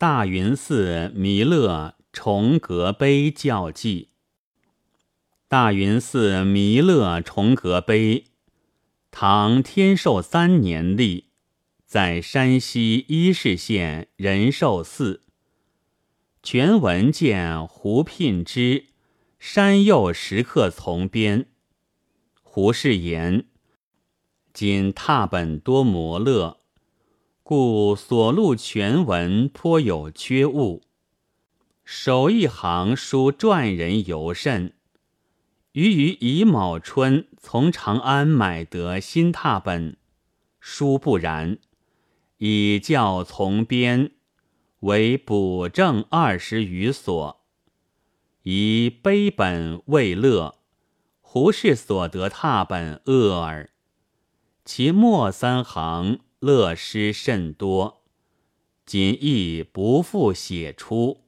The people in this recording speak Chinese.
大云寺弥勒重阁碑教记。大云寺弥勒重阁碑，唐天寿三年立，在山西伊势县仁寿寺。全文见胡聘之《山右石刻从编》。胡适言：今拓本多磨勒，故所录全文颇有缺误。首一行书传人尤甚。余于乙卯春从长安买得新拓本，殊不然，以教从编，为补正二十余所，以碑本未乐。胡适所得拓本恶耳，其末三行乐诗甚多，今亦不复写出。